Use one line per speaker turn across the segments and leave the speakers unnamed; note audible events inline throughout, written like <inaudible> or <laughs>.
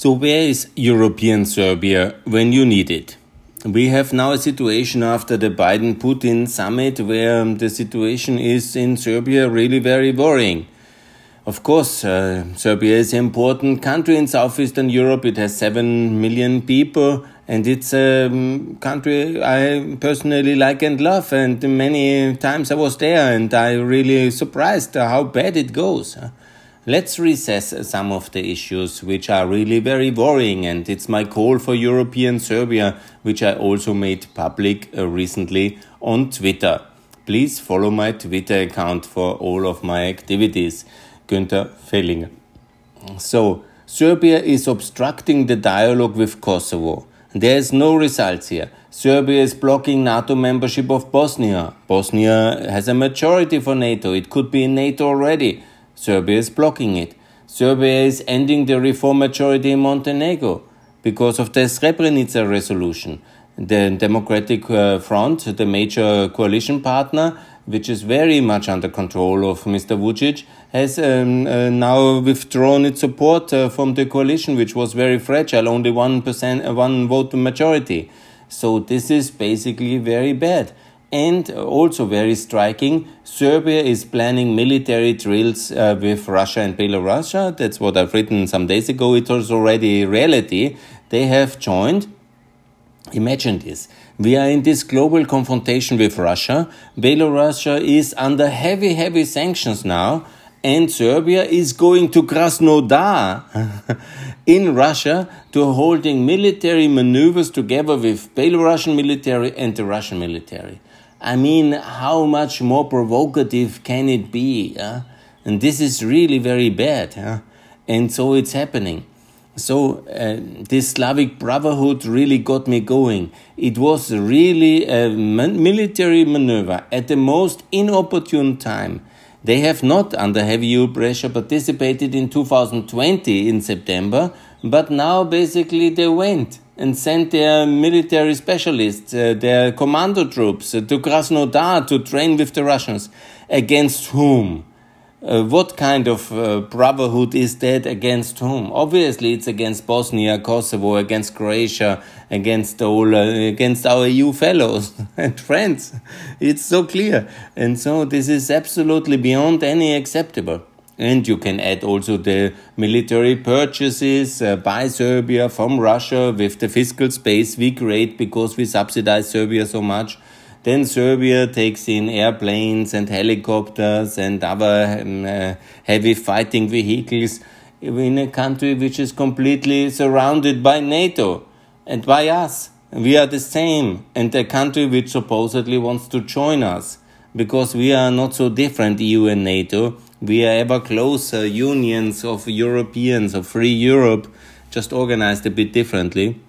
So, where is European Serbia when you need it? We have now a situation after the Biden Putin summit where the situation is in Serbia really very worrying. Of course, uh, Serbia is an important country in southeastern Europe. It has 7 million people and it's a um, country I personally like and love. And many times I was there and I really surprised how bad it goes. Let's recess some of the issues which are really very worrying, and it's my call for European Serbia, which I also made public uh, recently on Twitter. Please follow my Twitter account for all of my activities. Günther Fehlinger. So, Serbia is obstructing the dialogue with Kosovo. There is no results here. Serbia is blocking NATO membership of Bosnia. Bosnia has a majority for NATO. It could be in NATO already. Serbia is blocking it. Serbia is ending the reform majority in Montenegro because of the Srebrenica resolution. The Democratic uh, Front, the major coalition partner, which is very much under control of Mr. Vucic, has um, uh, now withdrawn its support uh, from the coalition, which was very fragile, only one percent, uh, one vote majority. So this is basically very bad. And also very striking, Serbia is planning military drills uh, with Russia and Belarus. That's what I've written some days ago. It was already reality. They have joined. Imagine this. We are in this global confrontation with Russia. Belarus is under heavy, heavy sanctions now. And Serbia is going to Krasnodar <laughs> in Russia to holding military maneuvers together with Belarusian military and the Russian military. I mean, how much more provocative can it be? And this is really very bad. And so it's happening. So uh, this Slavic Brotherhood really got me going. It was really a military maneuver at the most inopportune time. They have not, under heavy pressure, participated in 2020 in September, but now basically they went and sent their military specialists, uh, their commando troops uh, to Krasnodar to train with the Russians. Against whom? Uh, what kind of uh, brotherhood is that against whom? Obviously, it's against Bosnia, Kosovo, against Croatia, against all, uh, against our EU fellows <laughs> and friends. It's so clear, and so this is absolutely beyond any acceptable. And you can add also the military purchases uh, by Serbia from Russia with the fiscal space we create because we subsidize Serbia so much. Then Serbia takes in airplanes and helicopters and other um, uh, heavy fighting vehicles in a country which is completely surrounded by NATO and by us. We are the same, and a country which supposedly wants to join us because we are not so different, EU and NATO we are ever closer unions of Europeans, of free Europe, just organized a bit differently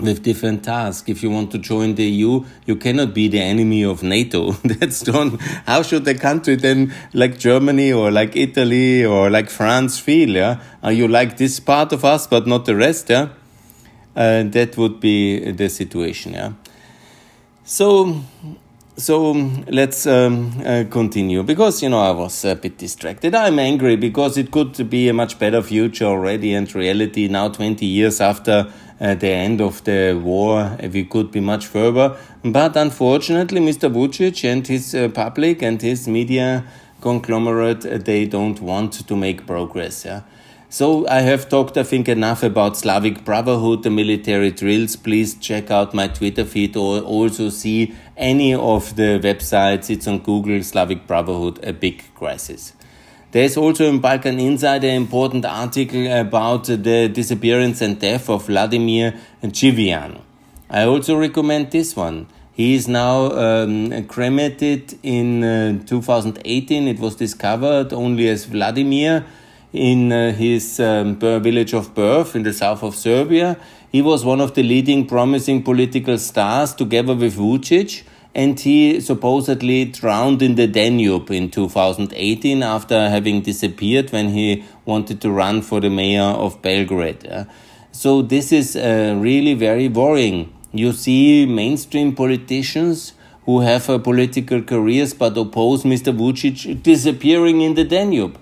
with different tasks. If you want to join the EU, you cannot be the enemy of NATO. <laughs> That's done. How should a country then, like Germany or like Italy or like France, feel? Yeah, are you like this part of us but not the rest? Yeah, uh, that would be the situation. Yeah. So so let's um, uh, continue because you know I was a bit distracted. I'm angry because it could be a much better future already and reality now 20 years after uh, the end of the war we could be much further but unfortunately Mr. Vucic and his uh, public and his media conglomerate uh, they don't want to make progress yeah so I have talked, I think, enough about Slavic Brotherhood, the military drills. Please check out my Twitter feed or also see any of the websites. It's on Google, Slavic Brotherhood, a big crisis. There's also in Balkan Insight an important article about the disappearance and death of Vladimir Cvijan. I also recommend this one. He is now um, cremated in uh, 2018. It was discovered only as Vladimir in uh, his um, village of birth in the south of Serbia. He was one of the leading promising political stars together with Vucic, and he supposedly drowned in the Danube in 2018 after having disappeared when he wanted to run for the mayor of Belgrade. So, this is uh, really very worrying. You see mainstream politicians who have uh, political careers but oppose Mr. Vucic disappearing in the Danube.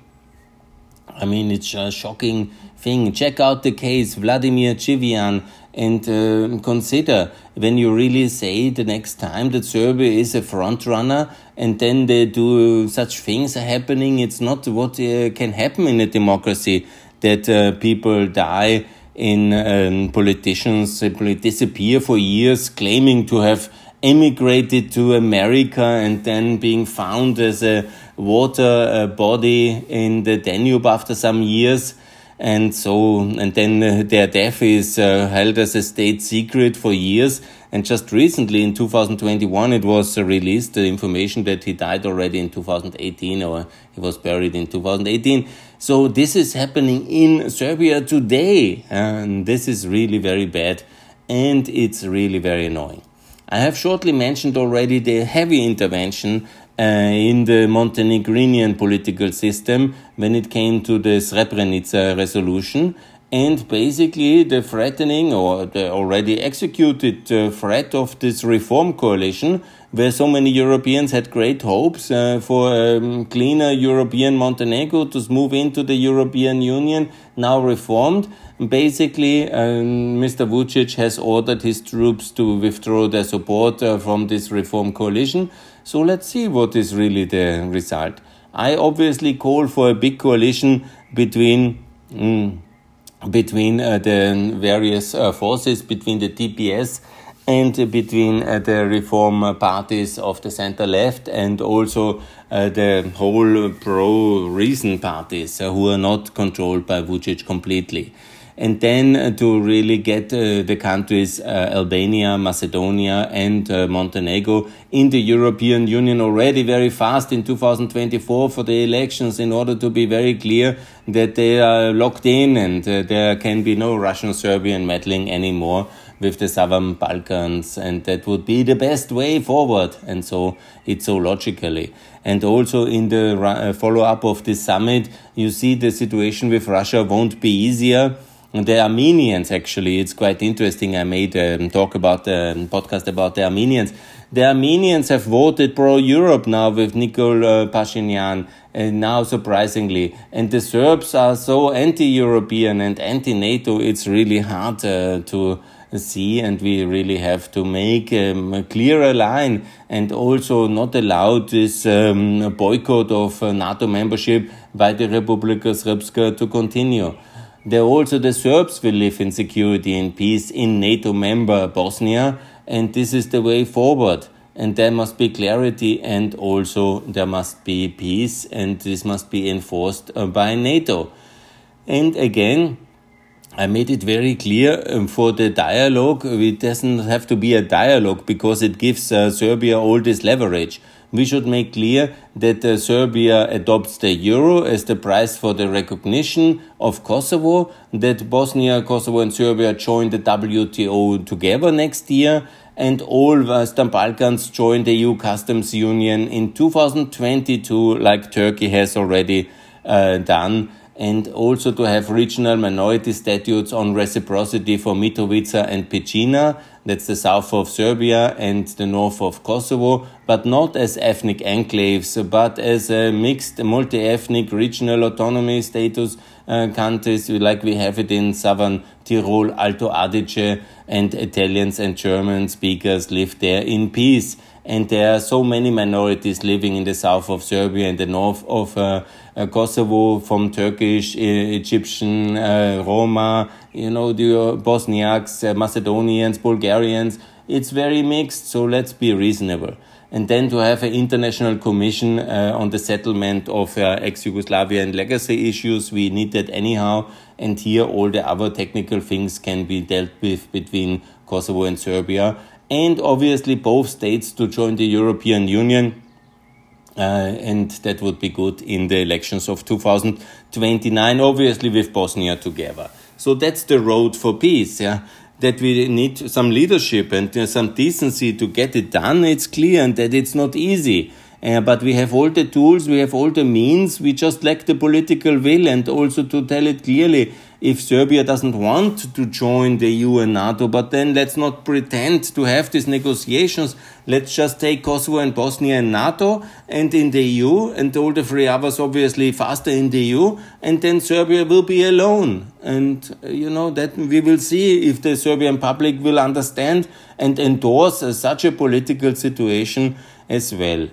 I mean, it's a shocking thing. Check out the case Vladimir Cvijan and uh, consider when you really say the next time that Serbia is a front runner and then they do such things are happening. It's not what uh, can happen in a democracy that uh, people die in um, politicians simply disappear for years claiming to have emigrated to America and then being found as a water uh, body in the Danube after some years. And so and then uh, their death is uh, held as a state secret for years. And just recently in 2021 it was released the information that he died already in 2018 or he was buried in 2018 so this is happening in serbia today and this is really very bad. And it's really very annoying i have shortly mentioned already the heavy intervention uh, in the Montenegrinian political system when it came to the Srebrenica resolution. And basically, the threatening or the already executed uh, threat of this reform coalition, where so many Europeans had great hopes uh, for a um, cleaner European Montenegro to move into the European Union, now reformed. Basically, um, Mr. Vucic has ordered his troops to withdraw their support uh, from this reform coalition. So let's see what is really the result. I obviously call for a big coalition between mm, between uh, the various uh, forces, between the DPS and between uh, the reform parties of the center left and also the whole pro reason parties who are not controlled by Vucic completely and then uh, to really get uh, the countries uh, Albania, Macedonia, and Montenegro in the European Union already very fast in 2024 for the elections in order to be very clear that they are locked in and there can be no Russian Serbian meddling anymore with the southern Balkans, and that would be the best way forward. And so it's so logically. And also in the follow up of this summit, you see the situation with Russia won't be easier the Armenians, actually, it's quite interesting. I made a talk about the podcast about the Armenians. The Armenians have voted pro Europe now with Nikol uh, Pashinyan, and now surprisingly. And the Serbs are so anti European and anti NATO, it's really hard uh, to see, and we really have to make um, a clearer line and also not allow this um, boycott of uh, NATO membership by the Republika Srpska to continue. There also the Serbs will live in security and peace in NATO member Bosnia, and this is the way forward. And there must be clarity, and also there must be peace, and this must be enforced uh, by NATO. And again, I made it very clear um, for the dialogue, it doesn't have to be a dialogue because it gives uh, Serbia all this leverage. We should make clear that uh, Serbia adopts the euro as the price for the recognition of Kosovo, that Bosnia, Kosovo, and Serbia join the WTO together next year, and all Western Balkans join the EU customs union in 2022, like Turkey has already uh, done and also to have regional minority statutes on reciprocity for Mitrovica and Pecina, that's the south of Serbia and the north of Kosovo, but not as ethnic enclaves, but as a mixed multi-ethnic regional autonomy status uh, countries like we have it in southern Tyrol, Alto Adige, and Italians and German speakers live there in peace and there are so many minorities living in the south of Serbia and the north of uh, uh, Kosovo, from Turkish, Egyptian, uh, Roma, you know, the Bosniaks, uh, Macedonians, Bulgarians. It's very mixed, so let's be reasonable. And then to have an international commission uh, on the settlement of uh, ex-Yugoslavia and legacy issues, we need that anyhow. And here all the other technical things can be dealt with between Kosovo and Serbia and obviously both states to join the European Union. Uh, and that would be good in the elections of 2029, obviously with Bosnia together. So that's the road for peace. Yeah, that we need some leadership and uh, some decency to get it done. It's clear, and that it's not easy. Uh, but we have all the tools, we have all the means, we just lack the political will and also to tell it clearly if Serbia doesn't want to join the EU and NATO, but then let's not pretend to have these negotiations. Let's just take Kosovo and Bosnia and NATO and in the EU, and all the three others obviously faster in the EU, and then Serbia will be alone. And, uh, you know, that we will see if the Serbian public will understand and endorse such a political situation as well.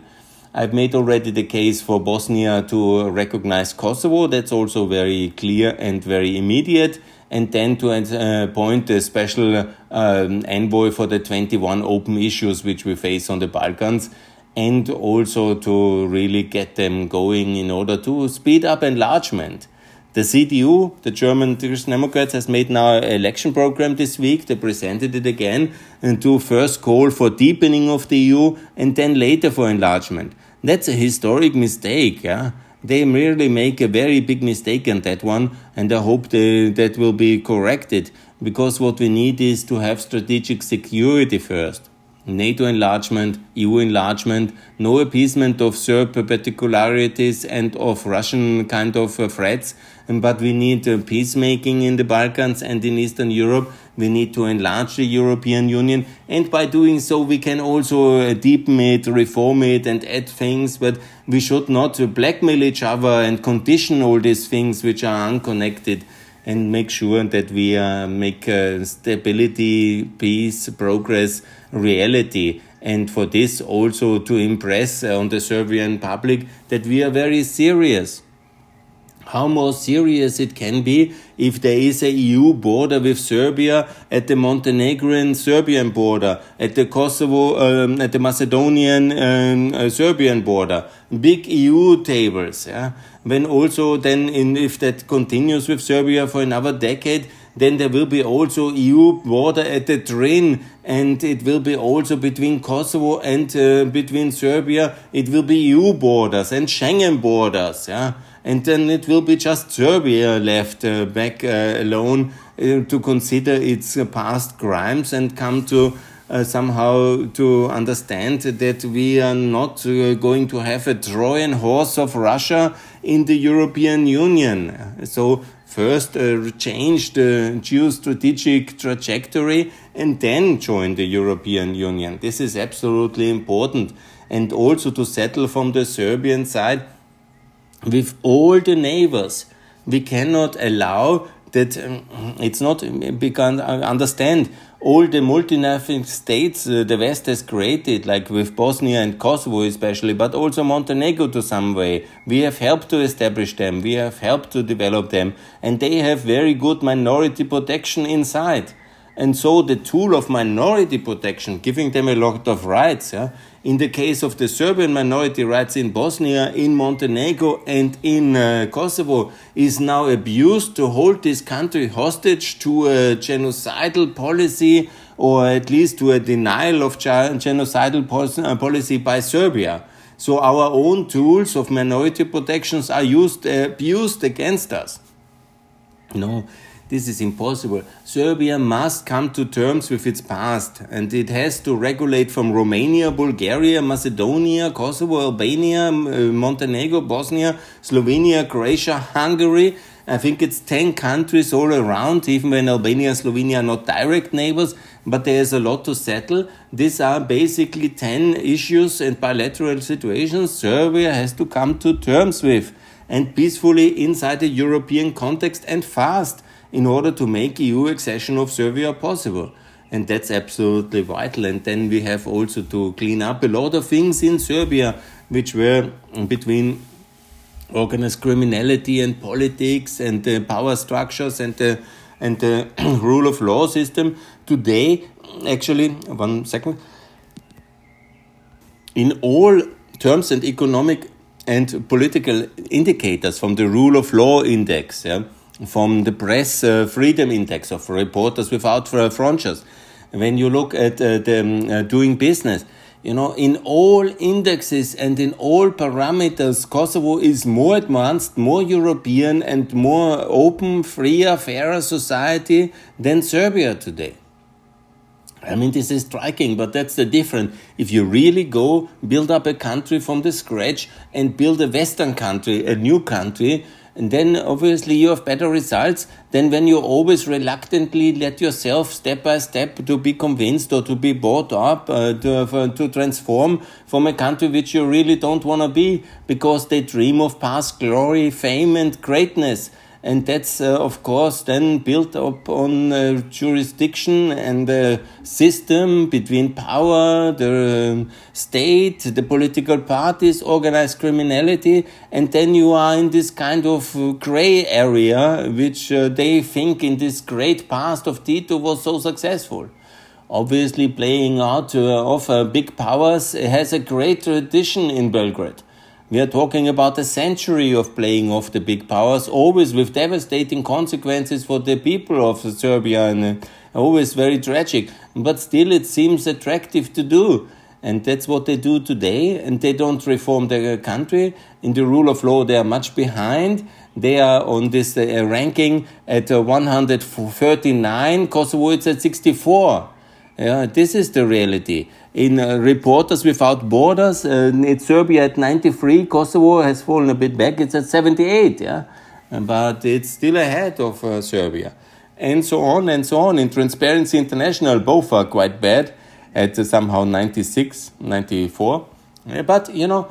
I've made already the case for Bosnia to recognize Kosovo. That's also very clear and very immediate. And then to uh, appoint a special um, envoy for the 21 open issues which we face on the Balkans. And also to really get them going in order to speed up enlargement. The CDU, the German Christian Democrats, has made now an election program this week. They presented it again and to first call for deepening of the EU and then later for enlargement. That's a historic mistake. Yeah? They merely make a very big mistake on that one, and I hope they, that will be corrected because what we need is to have strategic security first. NATO enlargement, EU enlargement, no appeasement of Serb particularities and of Russian kind of uh, threats, but we need uh, peacemaking in the Balkans and in Eastern Europe. We need to enlarge the European Union, and by doing so, we can also uh, deepen it, reform it, and add things. But we should not blackmail each other and condition all these things which are unconnected and make sure that we uh, make uh, stability, peace, progress reality. And for this also to impress uh, on the Serbian public that we are very serious. How more serious it can be if there is a EU border with Serbia at the Montenegrin Serbian border, at the Kosovo, um, at the Macedonian um, uh, Serbian border, big EU tables. Yeah? When also then, in, if that continues with Serbia for another decade, then there will be also EU border at the Drin, and it will be also between Kosovo and uh, between Serbia. It will be EU borders and Schengen borders. Yeah and then it will be just Serbia left uh, back uh, alone uh, to consider its past crimes and come to uh, somehow to understand that we are not uh, going to have a Trojan horse of Russia in the European Union. So first uh, change the geostrategic trajectory and then join the European Union. This is absolutely important. And also to settle from the Serbian side with all the neighbors. We cannot allow that um, it's not begun understand all the multinational states uh, the West has created, like with Bosnia and Kosovo especially, but also Montenegro to some way. We have helped to establish them, we have helped to develop them, and they have very good minority protection inside. And so the tool of minority protection, giving them a lot of rights, yeah, in the case of the Serbian minority rights in Bosnia, in Montenegro, and in uh, Kosovo, is now abused to hold this country hostage to a genocidal policy or at least to a denial of genocidal uh, policy by Serbia. So our own tools of minority protections are used, abused against us. You No, this is impossible. Serbia must come to terms with its past and it has to regulate from Romania, Bulgaria, Macedonia, Kosovo, Albania, uh, Montenegro, Bosnia, Slovenia, Croatia, Hungary. I think it's 10 countries all around, even when Albania and Slovenia are not direct neighbors, but there's a lot to settle. These are basically 10 issues and bilateral situations Serbia has to come to terms with and peacefully inside the European context and fast in order to make EU accession of Serbia possible. And that's absolutely vital. And then we have also to clean up a lot of things in Serbia, which were between organized criminality and politics and the power structures and the and the <clears throat> rule of law system. Today, actually, one second. In all terms and economic and political indicators from the rule of law index, yeah, from the Press uh, Freedom Index of Reporters Without Frontiers. When you look at uh, the um, uh, doing business, you know, in all indexes and in all parameters, Kosovo is more advanced, more European, and more open, freer, fairer society than Serbia today. I mean, this is striking, but that's the difference. If you really go build up a country from the scratch and build a Western country, a new country, and then obviously you have better results than when you always reluctantly let yourself step by step to be convinced or to be bought up uh, to, uh, to transform from a country which you really don't want to be because they dream of past glory, fame, and greatness and that's uh, of course then built up on uh, jurisdiction and the system between power, the um, state, the political parties, organized criminality, and then you are in this kind of gray area which uh, they think in this great past of Tito was so successful obviously playing out uh, of uh, big powers has a great tradition in Belgrade. We are talking about a century of playing off the big powers, always with devastating consequences for the people of Serbia and uh, always very tragic. But still, it seems attractive to do. And that's what they do today. And they don't reform their country. In the rule of law, they are much behind. They are on this uh, ranking at uh, 139. Kosovo is at 64. Yeah, this is the reality in uh, Reporters Without Borders, it's Serbia at 93, Kosovo has fallen a bit back, it's at 78, yeah, but it's still ahead of uh, Serbia. And so on and so on. In Transparency International, both are quite bad at uh, somehow 96, 94. But, you know,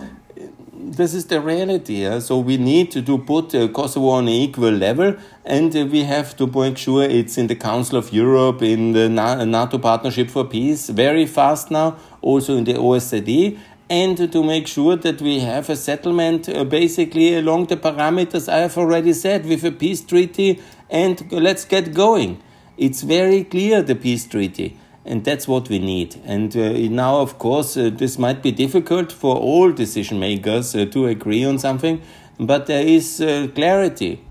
this is the reality. Yeah? So we need to, to put uh, Kosovo on an equal level, and uh, we have to make sure it's in the Council of Europe, in the NATO Partnership for Peace, very fast now, also in the OSCE, and to make sure that we have a settlement uh, basically along the parameters I have already said with a peace treaty, and let's get going. It's very clear, the peace treaty and that's what we need. And uh, now, of course, uh, this might be difficult for all decision makers uh, to agree on something, but there is uh, clarity,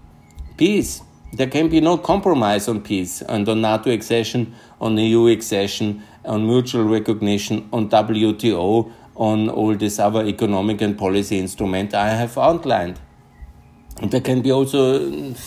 peace. There can be no compromise on peace and on NATO accession, on EU accession, on mutual recognition, on WTO, on all these other economic and policy instruments I have outlined. There can be also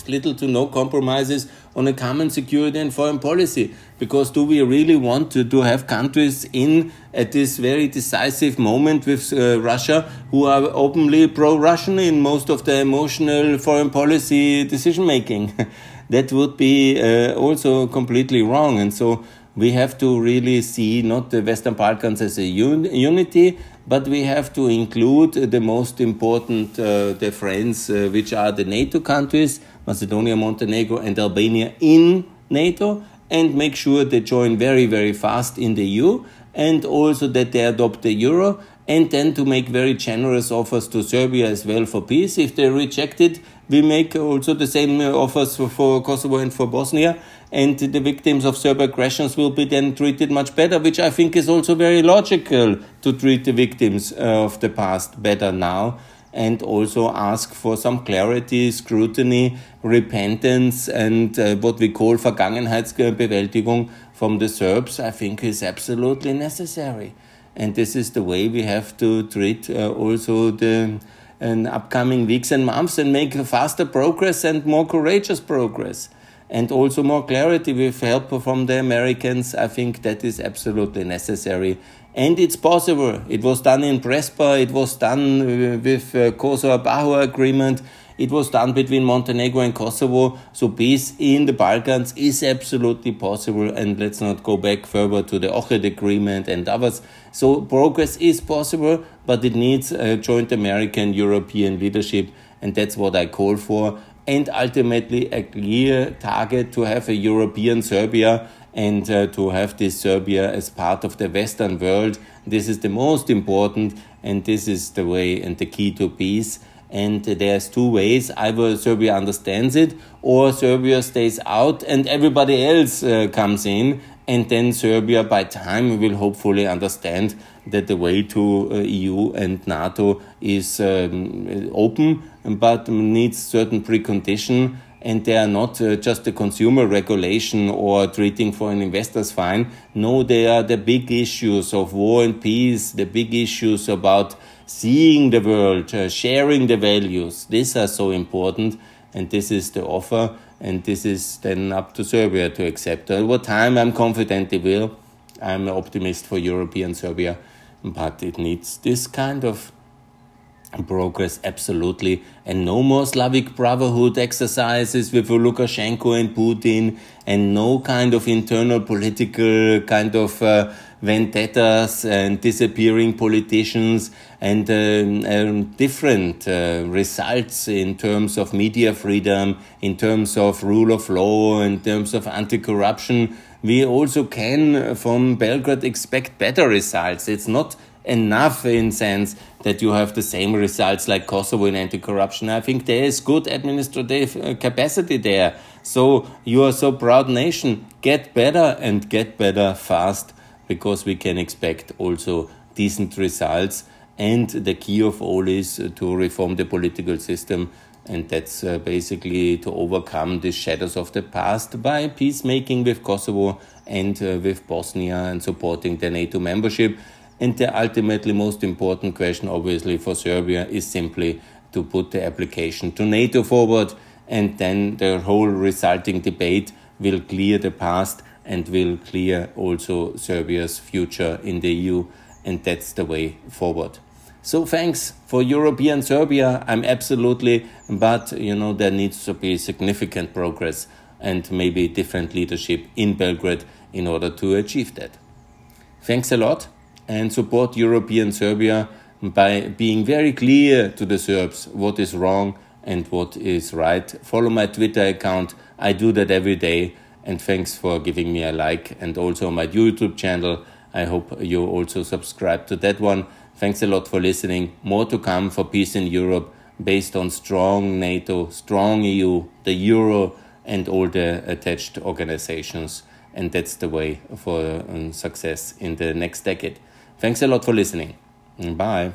little to no compromises on a common security and foreign policy. Because do we really want to, to have countries in at this very decisive moment with uh, Russia who are openly pro Russian in most of the emotional foreign policy decision making? <laughs> that would be uh, also completely wrong. And so we have to really see not the Western Balkans as a un unity, but we have to include the most important uh, the friends, uh, which are the NATO countries, Macedonia, Montenegro, and Albania in NATO, and make sure they join very, very fast in the EU, and also that they adopt the euro, and then to make very generous offers to Serbia as well for peace. If they reject it, we make also the same offers for, for Kosovo and for Bosnia and the victims of Serb aggressions will be then treated much better, which I think is also very logical to treat the victims uh, of the past better now and also ask for some clarity, scrutiny, repentance, and uh, what we call Vergangenheitsbewältigung from the Serbs, I think is absolutely necessary. And this is the way we have to treat uh, also the in upcoming weeks and months and make faster progress and more courageous progress and also more clarity with help from the Americans. I think that is absolutely necessary. And it's possible. It was done in Prespa, it was done uh, with uh, Kosovo Bahu agreement, it was done between Montenegro and Kosovo. So peace in the Balkans is absolutely possible. And let's not go back further to the Ohrid agreement and others. So progress is possible, but it needs a joint American European leadership. And that's what I call for and ultimately a clear target to have a European Serbia and uh, to have this Serbia as part of the Western world. This is the most important, and this is the way and the key to peace. And there's two ways either Serbia understands it, or Serbia stays out and everybody else uh, comes in. And then Serbia, by time, will hopefully understand that the way to uh, EU and NATO is um, open, but needs certain precondition. And they are not uh, just a consumer regulation or treating foreign investors fine. No, they are the big issues of war and peace, the big issues about seeing the world, uh, sharing the values. These are so important, and this is the offer, and this is then up to Serbia to accept. Over time, I'm confident they will I'm an optimist for European Serbia, but it needs this kind of progress absolutely and no more Slavic brotherhood exercises with Lukashenko and Putin and no kind of internal political kind of uh, vendettas and disappearing politicians and um, um, different uh, results in terms of media freedom, in terms of rule of law, in terms of anti-corruption. We also can uh, from Belgrade expect better results. It's not enough in sense that you have the same results like Kosovo in anti-corruption. I think there is good administrative uh, capacity there. So you are so proud nation. Get better and get better fast because we can expect also decent results. And the key of all is to reform the political system. And that's uh, basically to overcome the shadows of the past by peacemaking with Kosovo and uh, with Bosnia and supporting the NATO membership. And the ultimately most important question, obviously, for Serbia is simply to put the application to NATO forward, and then the whole resulting debate will clear the past and will clear also Serbia's future in the EU, and that's the way forward. So thanks for European Serbia. I'm absolutely, but you know there needs to be significant progress and maybe different leadership in Belgrade in order to achieve that. Thanks a lot and support European Serbia by being very clear to the Serbs what is wrong and what is right. Follow my Twitter account. I do that every day. And thanks for giving me a like and also my YouTube channel. I hope you also subscribe to that one. Thanks a lot for listening. More to come for peace in Europe based on strong NATO, strong EU, the Euro, and all the attached organizations. And that's the way for um, success in the next decade. Thanks a lot for listening. Bye.